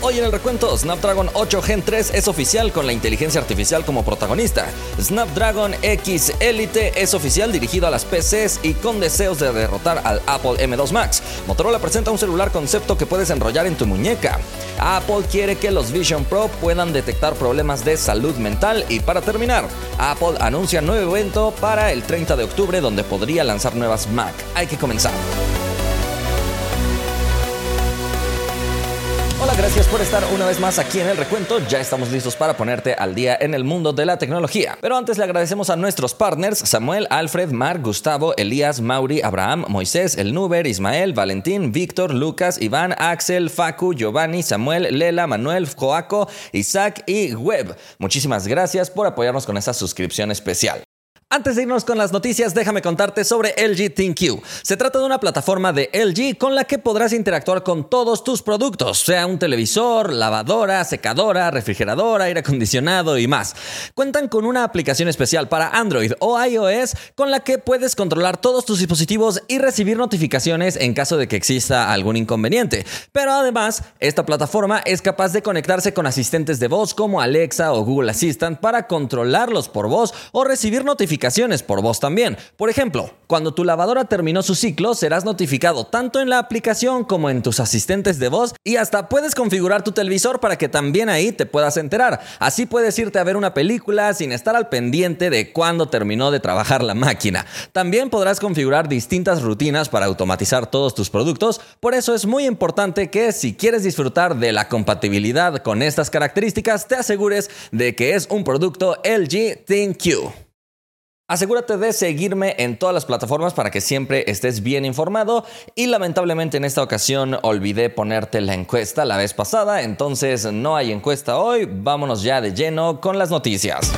Hoy en el recuento, Snapdragon 8 Gen 3 es oficial con la inteligencia artificial como protagonista. Snapdragon X Elite es oficial dirigido a las PCs y con deseos de derrotar al Apple M2 Max. Motorola presenta un celular concepto que puedes enrollar en tu muñeca. Apple quiere que los Vision Pro puedan detectar problemas de salud mental y para terminar, Apple anuncia nuevo evento para el 30 de octubre donde podría lanzar nuevas Mac. Hay que comenzar. Hola, gracias por estar una vez más aquí en el recuento. Ya estamos listos para ponerte al día en el mundo de la tecnología. Pero antes le agradecemos a nuestros partners Samuel, Alfred, Mark, Gustavo, Elías, Mauri, Abraham, Moisés, El Nuber, Ismael, Valentín, Víctor, Lucas, Iván, Axel, Facu, Giovanni, Samuel, Lela, Manuel, Joaco, Isaac y Web. Muchísimas gracias por apoyarnos con esta suscripción especial. Antes de irnos con las noticias, déjame contarte sobre LG ThinQ. Se trata de una plataforma de LG con la que podrás interactuar con todos tus productos, sea un televisor, lavadora, secadora, refrigeradora, aire acondicionado y más. Cuentan con una aplicación especial para Android o iOS con la que puedes controlar todos tus dispositivos y recibir notificaciones en caso de que exista algún inconveniente. Pero además, esta plataforma es capaz de conectarse con asistentes de voz como Alexa o Google Assistant para controlarlos por voz o recibir notificaciones por voz también. Por ejemplo, cuando tu lavadora terminó su ciclo, serás notificado tanto en la aplicación como en tus asistentes de voz y hasta puedes configurar tu televisor para que también ahí te puedas enterar. Así puedes irte a ver una película sin estar al pendiente de cuándo terminó de trabajar la máquina. También podrás configurar distintas rutinas para automatizar todos tus productos, por eso es muy importante que si quieres disfrutar de la compatibilidad con estas características, te asegures de que es un producto LG ThinQ. Asegúrate de seguirme en todas las plataformas para que siempre estés bien informado y lamentablemente en esta ocasión olvidé ponerte la encuesta la vez pasada, entonces no hay encuesta hoy, vámonos ya de lleno con las noticias.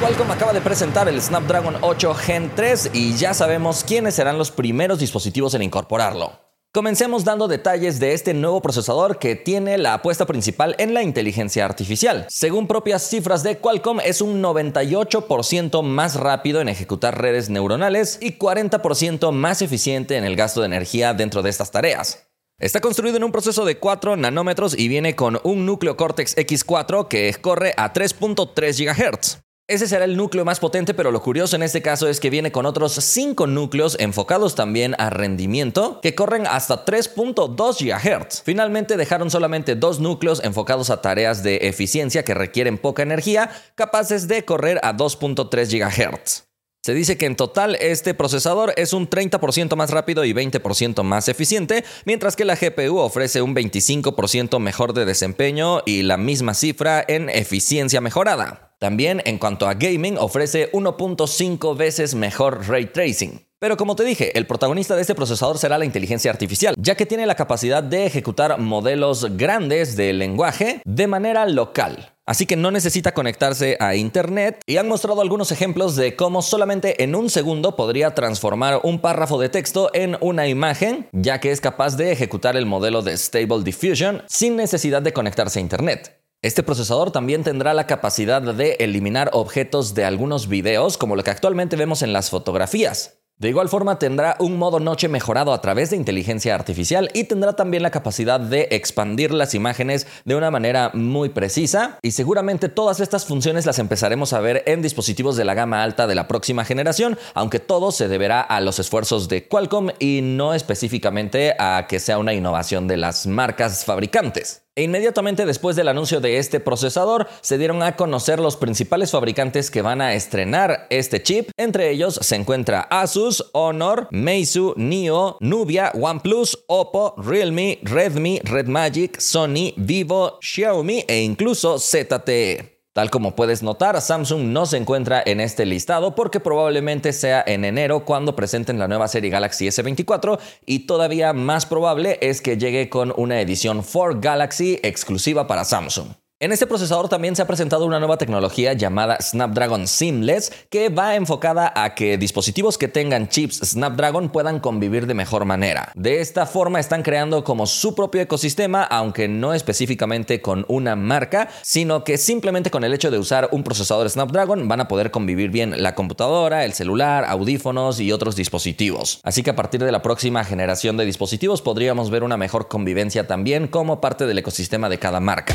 Qualcomm acaba de presentar el Snapdragon 8 Gen 3 y ya sabemos quiénes serán los primeros dispositivos en incorporarlo. Comencemos dando detalles de este nuevo procesador que tiene la apuesta principal en la inteligencia artificial. Según propias cifras de Qualcomm, es un 98% más rápido en ejecutar redes neuronales y 40% más eficiente en el gasto de energía dentro de estas tareas. Está construido en un proceso de 4 nanómetros y viene con un núcleo Cortex X4 que corre a 3.3 GHz. Ese será el núcleo más potente, pero lo curioso en este caso es que viene con otros 5 núcleos enfocados también a rendimiento que corren hasta 3.2 GHz. Finalmente dejaron solamente dos núcleos enfocados a tareas de eficiencia que requieren poca energía, capaces de correr a 2.3 GHz. Se dice que en total este procesador es un 30% más rápido y 20% más eficiente, mientras que la GPU ofrece un 25% mejor de desempeño y la misma cifra en eficiencia mejorada. También en cuanto a gaming ofrece 1.5 veces mejor ray tracing. Pero como te dije, el protagonista de este procesador será la inteligencia artificial, ya que tiene la capacidad de ejecutar modelos grandes de lenguaje de manera local. Así que no necesita conectarse a Internet y han mostrado algunos ejemplos de cómo solamente en un segundo podría transformar un párrafo de texto en una imagen, ya que es capaz de ejecutar el modelo de Stable Diffusion sin necesidad de conectarse a Internet. Este procesador también tendrá la capacidad de eliminar objetos de algunos videos, como lo que actualmente vemos en las fotografías. De igual forma tendrá un modo noche mejorado a través de inteligencia artificial y tendrá también la capacidad de expandir las imágenes de una manera muy precisa y seguramente todas estas funciones las empezaremos a ver en dispositivos de la gama alta de la próxima generación, aunque todo se deberá a los esfuerzos de Qualcomm y no específicamente a que sea una innovación de las marcas fabricantes. E inmediatamente después del anuncio de este procesador, se dieron a conocer los principales fabricantes que van a estrenar este chip. Entre ellos se encuentra Asus, Honor, Meizu, Nio, Nubia, OnePlus, Oppo, Realme, Redmi, Red Magic, Sony, Vivo, Xiaomi e incluso ZTE. Tal como puedes notar, Samsung no se encuentra en este listado porque probablemente sea en enero cuando presenten la nueva serie Galaxy S24 y todavía más probable es que llegue con una edición for Galaxy exclusiva para Samsung. En este procesador también se ha presentado una nueva tecnología llamada Snapdragon Seamless que va enfocada a que dispositivos que tengan chips Snapdragon puedan convivir de mejor manera. De esta forma están creando como su propio ecosistema, aunque no específicamente con una marca, sino que simplemente con el hecho de usar un procesador Snapdragon van a poder convivir bien la computadora, el celular, audífonos y otros dispositivos. Así que a partir de la próxima generación de dispositivos podríamos ver una mejor convivencia también como parte del ecosistema de cada marca.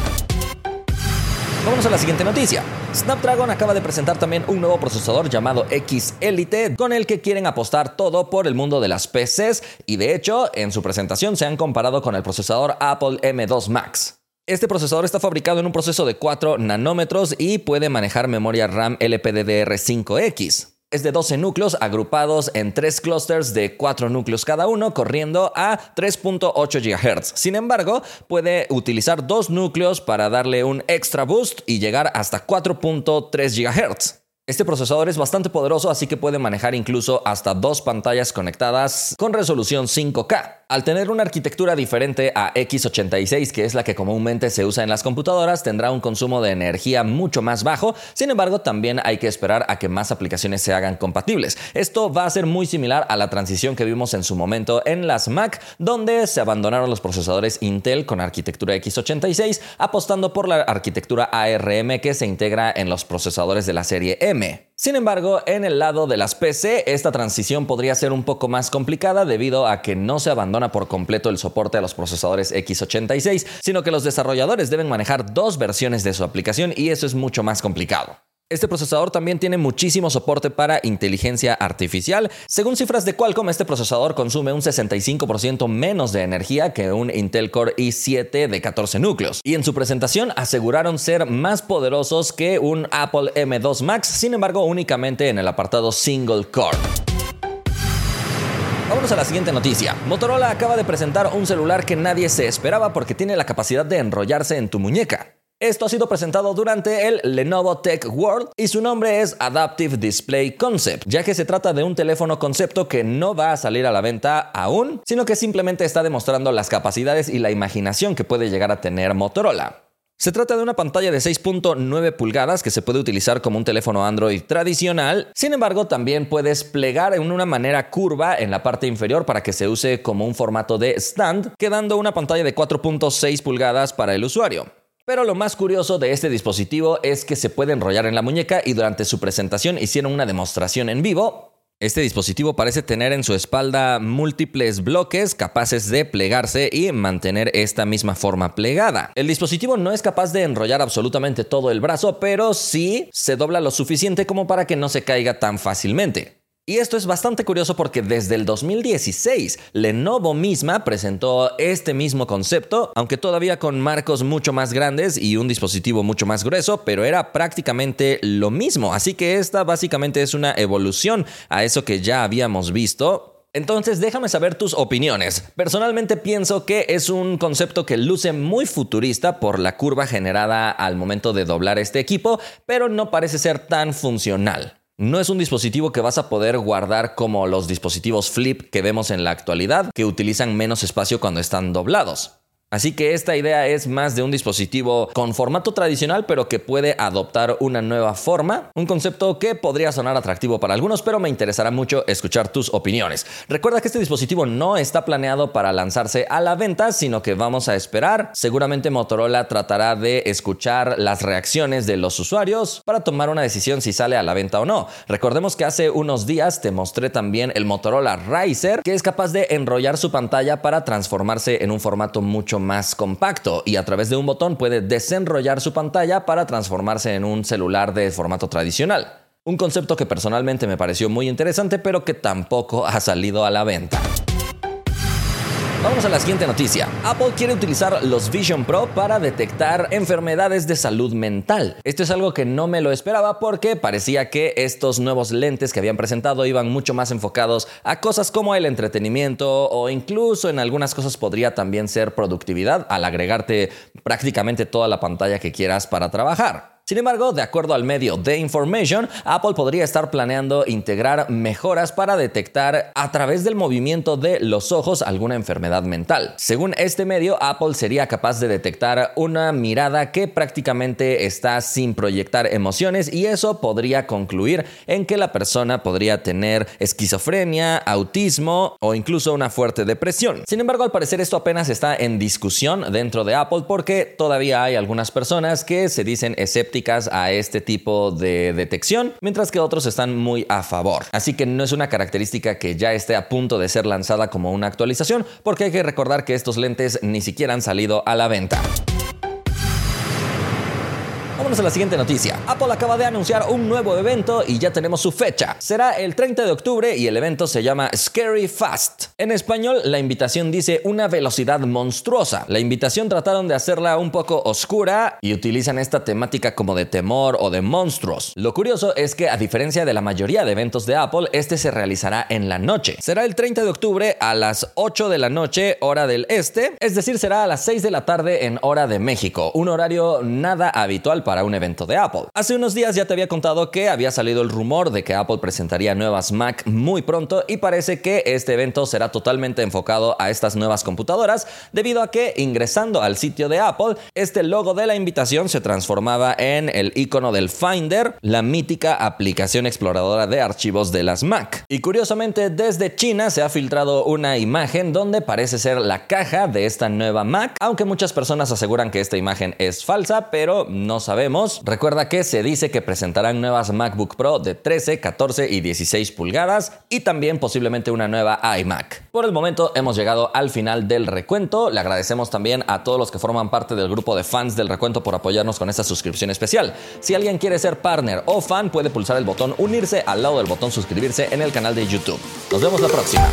Vamos a la siguiente noticia. Snapdragon acaba de presentar también un nuevo procesador llamado X Elite con el que quieren apostar todo por el mundo de las PCs y de hecho en su presentación se han comparado con el procesador Apple M2 Max. Este procesador está fabricado en un proceso de 4 nanómetros y puede manejar memoria RAM LPDDR5X es de 12 núcleos agrupados en tres clusters de 4 núcleos cada uno, corriendo a 3.8 GHz. Sin embargo, puede utilizar dos núcleos para darle un extra boost y llegar hasta 4.3 GHz. Este procesador es bastante poderoso, así que puede manejar incluso hasta dos pantallas conectadas con resolución 5K. Al tener una arquitectura diferente a x86, que es la que comúnmente se usa en las computadoras, tendrá un consumo de energía mucho más bajo, sin embargo también hay que esperar a que más aplicaciones se hagan compatibles. Esto va a ser muy similar a la transición que vimos en su momento en las Mac, donde se abandonaron los procesadores Intel con arquitectura x86, apostando por la arquitectura ARM que se integra en los procesadores de la serie M. Sin embargo, en el lado de las PC, esta transición podría ser un poco más complicada debido a que no se abandona por completo el soporte a los procesadores x86, sino que los desarrolladores deben manejar dos versiones de su aplicación y eso es mucho más complicado. Este procesador también tiene muchísimo soporte para inteligencia artificial. Según cifras de Qualcomm, este procesador consume un 65% menos de energía que un Intel Core i7 de 14 núcleos. Y en su presentación aseguraron ser más poderosos que un Apple M2 Max, sin embargo únicamente en el apartado single core. Vámonos a la siguiente noticia. Motorola acaba de presentar un celular que nadie se esperaba porque tiene la capacidad de enrollarse en tu muñeca. Esto ha sido presentado durante el Lenovo Tech World y su nombre es Adaptive Display Concept, ya que se trata de un teléfono concepto que no va a salir a la venta aún, sino que simplemente está demostrando las capacidades y la imaginación que puede llegar a tener Motorola. Se trata de una pantalla de 6.9 pulgadas que se puede utilizar como un teléfono Android tradicional, sin embargo también puedes plegar en una manera curva en la parte inferior para que se use como un formato de stand, quedando una pantalla de 4.6 pulgadas para el usuario. Pero lo más curioso de este dispositivo es que se puede enrollar en la muñeca y durante su presentación hicieron una demostración en vivo. Este dispositivo parece tener en su espalda múltiples bloques capaces de plegarse y mantener esta misma forma plegada. El dispositivo no es capaz de enrollar absolutamente todo el brazo, pero sí se dobla lo suficiente como para que no se caiga tan fácilmente. Y esto es bastante curioso porque desde el 2016 Lenovo misma presentó este mismo concepto, aunque todavía con marcos mucho más grandes y un dispositivo mucho más grueso, pero era prácticamente lo mismo. Así que esta básicamente es una evolución a eso que ya habíamos visto, entonces déjame saber tus opiniones. Personalmente pienso que es un concepto que luce muy futurista por la curva generada al momento de doblar este equipo, pero no parece ser tan funcional. No es un dispositivo que vas a poder guardar como los dispositivos flip que vemos en la actualidad, que utilizan menos espacio cuando están doblados. Así que esta idea es más de un dispositivo con formato tradicional, pero que puede adoptar una nueva forma, un concepto que podría sonar atractivo para algunos, pero me interesará mucho escuchar tus opiniones. Recuerda que este dispositivo no está planeado para lanzarse a la venta, sino que vamos a esperar. Seguramente Motorola tratará de escuchar las reacciones de los usuarios para tomar una decisión si sale a la venta o no. Recordemos que hace unos días te mostré también el Motorola Riser, que es capaz de enrollar su pantalla para transformarse en un formato mucho más compacto y a través de un botón puede desenrollar su pantalla para transformarse en un celular de formato tradicional. Un concepto que personalmente me pareció muy interesante pero que tampoco ha salido a la venta. Vamos a la siguiente noticia. Apple quiere utilizar los Vision Pro para detectar enfermedades de salud mental. Esto es algo que no me lo esperaba porque parecía que estos nuevos lentes que habían presentado iban mucho más enfocados a cosas como el entretenimiento o incluso en algunas cosas podría también ser productividad al agregarte prácticamente toda la pantalla que quieras para trabajar. Sin embargo, de acuerdo al medio The Information, Apple podría estar planeando integrar mejoras para detectar a través del movimiento de los ojos alguna enfermedad mental. Según este medio, Apple sería capaz de detectar una mirada que prácticamente está sin proyectar emociones y eso podría concluir en que la persona podría tener esquizofrenia, autismo o incluso una fuerte depresión. Sin embargo, al parecer esto apenas está en discusión dentro de Apple porque todavía hay algunas personas que se dicen escépticas a este tipo de detección, mientras que otros están muy a favor. Así que no es una característica que ya esté a punto de ser lanzada como una actualización, porque hay que recordar que estos lentes ni siquiera han salido a la venta. Vámonos a la siguiente noticia. Apple acaba de anunciar un nuevo evento y ya tenemos su fecha. Será el 30 de octubre y el evento se llama Scary Fast. En español, la invitación dice una velocidad monstruosa. La invitación trataron de hacerla un poco oscura y utilizan esta temática como de temor o de monstruos. Lo curioso es que a diferencia de la mayoría de eventos de Apple, este se realizará en la noche. Será el 30 de octubre a las 8 de la noche, hora del este, es decir, será a las 6 de la tarde en hora de México, un horario nada habitual un evento de Apple. Hace unos días ya te había contado que había salido el rumor de que Apple presentaría nuevas Mac muy pronto y parece que este evento será totalmente enfocado a estas nuevas computadoras debido a que ingresando al sitio de Apple, este logo de la invitación se transformaba en el icono del Finder, la mítica aplicación exploradora de archivos de las Mac. Y curiosamente desde China se ha filtrado una imagen donde parece ser la caja de esta nueva Mac, aunque muchas personas aseguran que esta imagen es falsa, pero no Recuerda que se dice que presentarán nuevas MacBook Pro de 13, 14 y 16 pulgadas y también posiblemente una nueva iMac. Por el momento hemos llegado al final del recuento. Le agradecemos también a todos los que forman parte del grupo de fans del recuento por apoyarnos con esta suscripción especial. Si alguien quiere ser partner o fan, puede pulsar el botón unirse al lado del botón suscribirse en el canal de YouTube. Nos vemos la próxima.